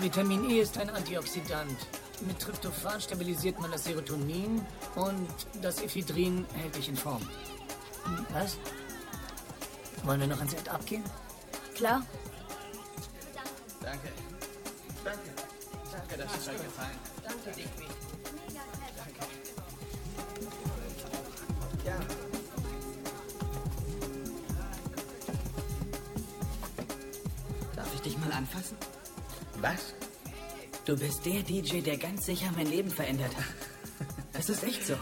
Vitamin E ist ein Antioxidant. Mit Tryptophan stabilisiert man das Serotonin und das Ephedrin hält dich in Form. Was? Wollen wir noch ein Set abgehen? Klar. Danke. Danke. Danke, dass es euch gefallen. Danke, Digby. Du bist der DJ, der ganz sicher mein Leben verändert hat. Das ist echt so.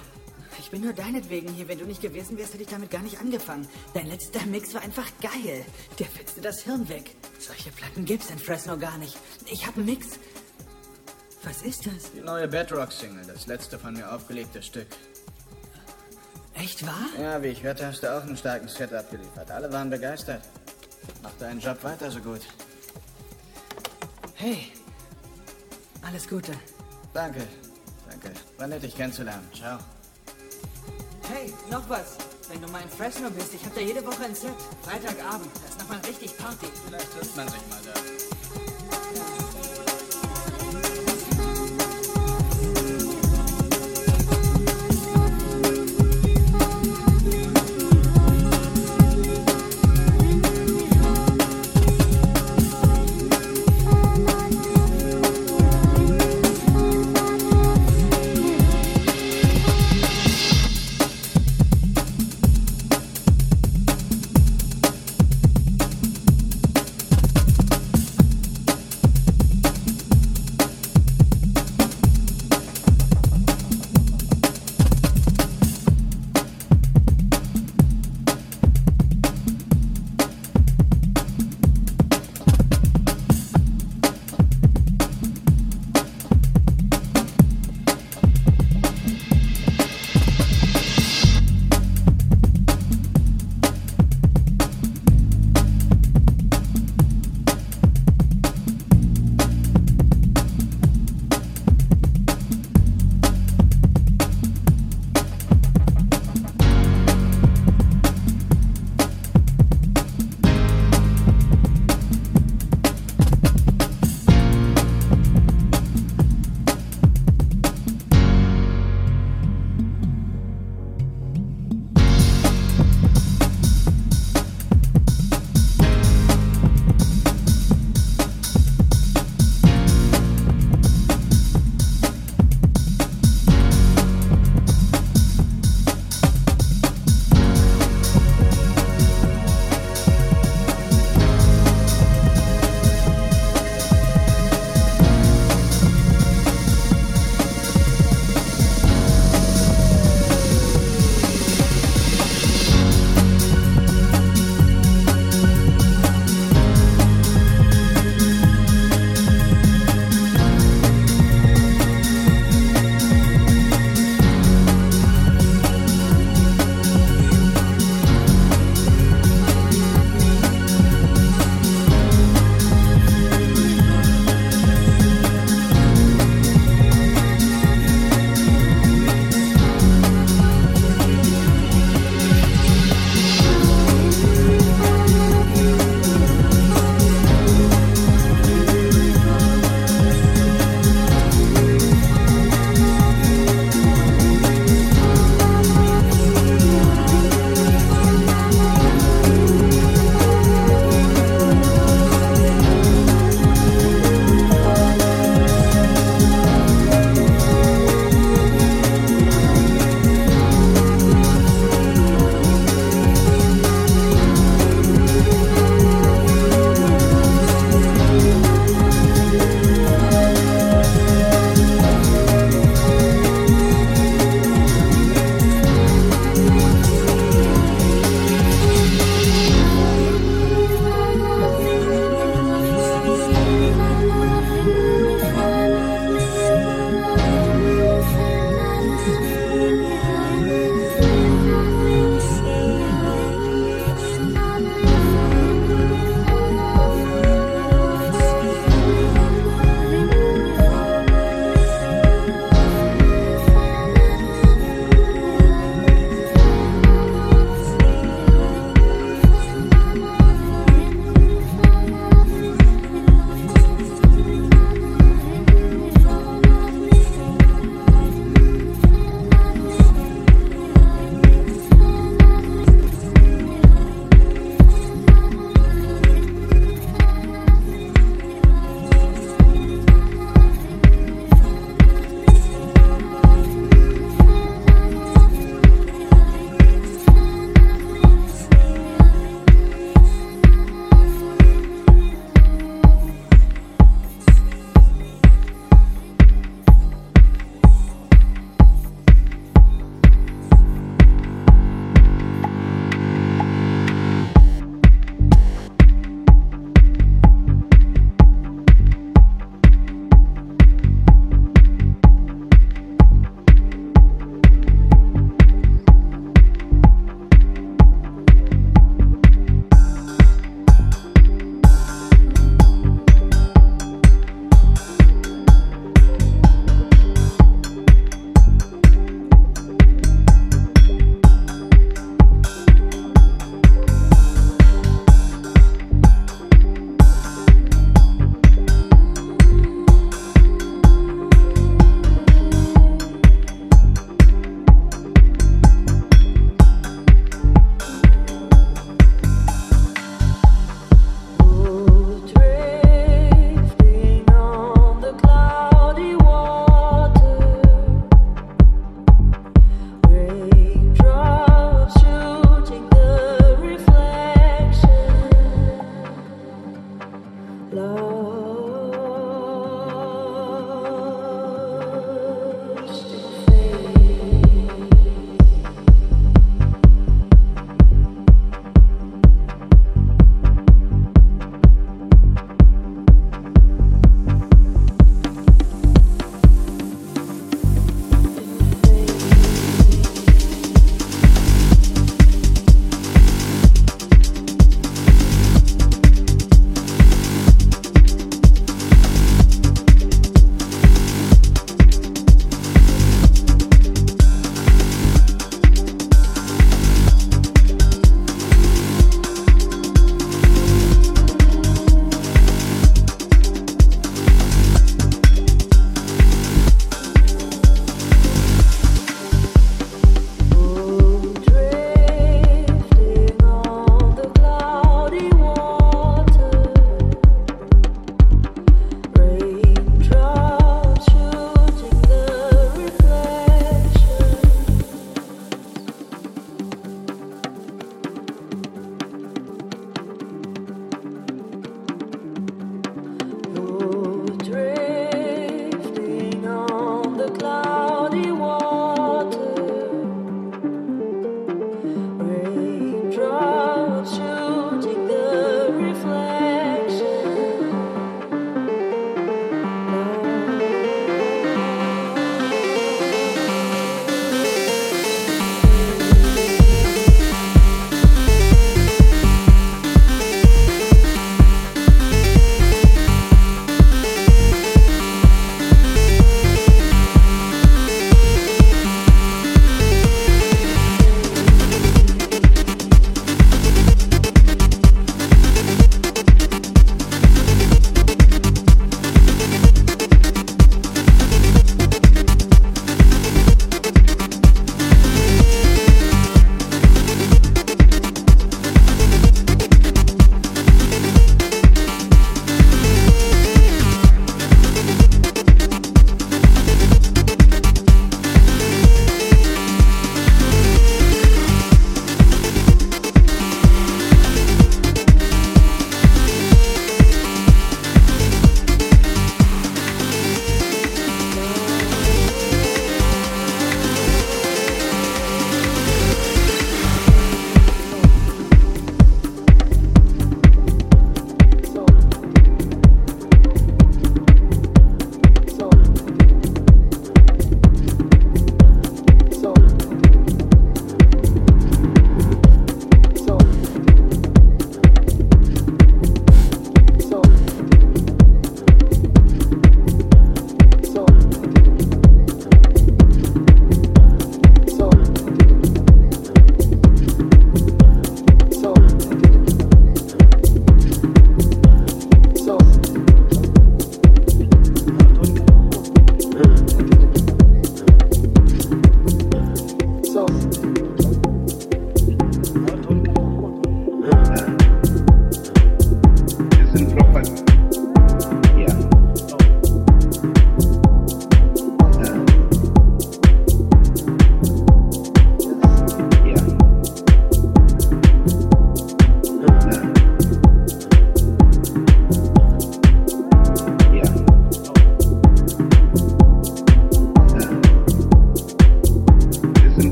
Ich bin nur deinetwegen hier. Wenn du nicht gewesen wärst, hätte ich damit gar nicht angefangen. Dein letzter Mix war einfach geil. Der fetzte das Hirn weg. Solche Platten gibt's in Fresno gar nicht. Ich hab einen Mix. Was ist das? Die neue Bedrock-Single, das letzte von mir aufgelegte Stück. Echt wahr? Ja, wie ich hörte, hast du auch einen starken Set abgeliefert. Alle waren begeistert. Mach deinen Job weiter so gut. Hey. Alles Gute. Danke. Danke. War nett, dich kennenzulernen. Ciao. Hey, noch was. Wenn du mal in Fresno bist, ich hab da jede Woche ein Set. Freitagabend. Da ist nochmal richtig Party. Vielleicht trifft man sich mal da.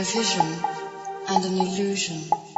A vision and an illusion?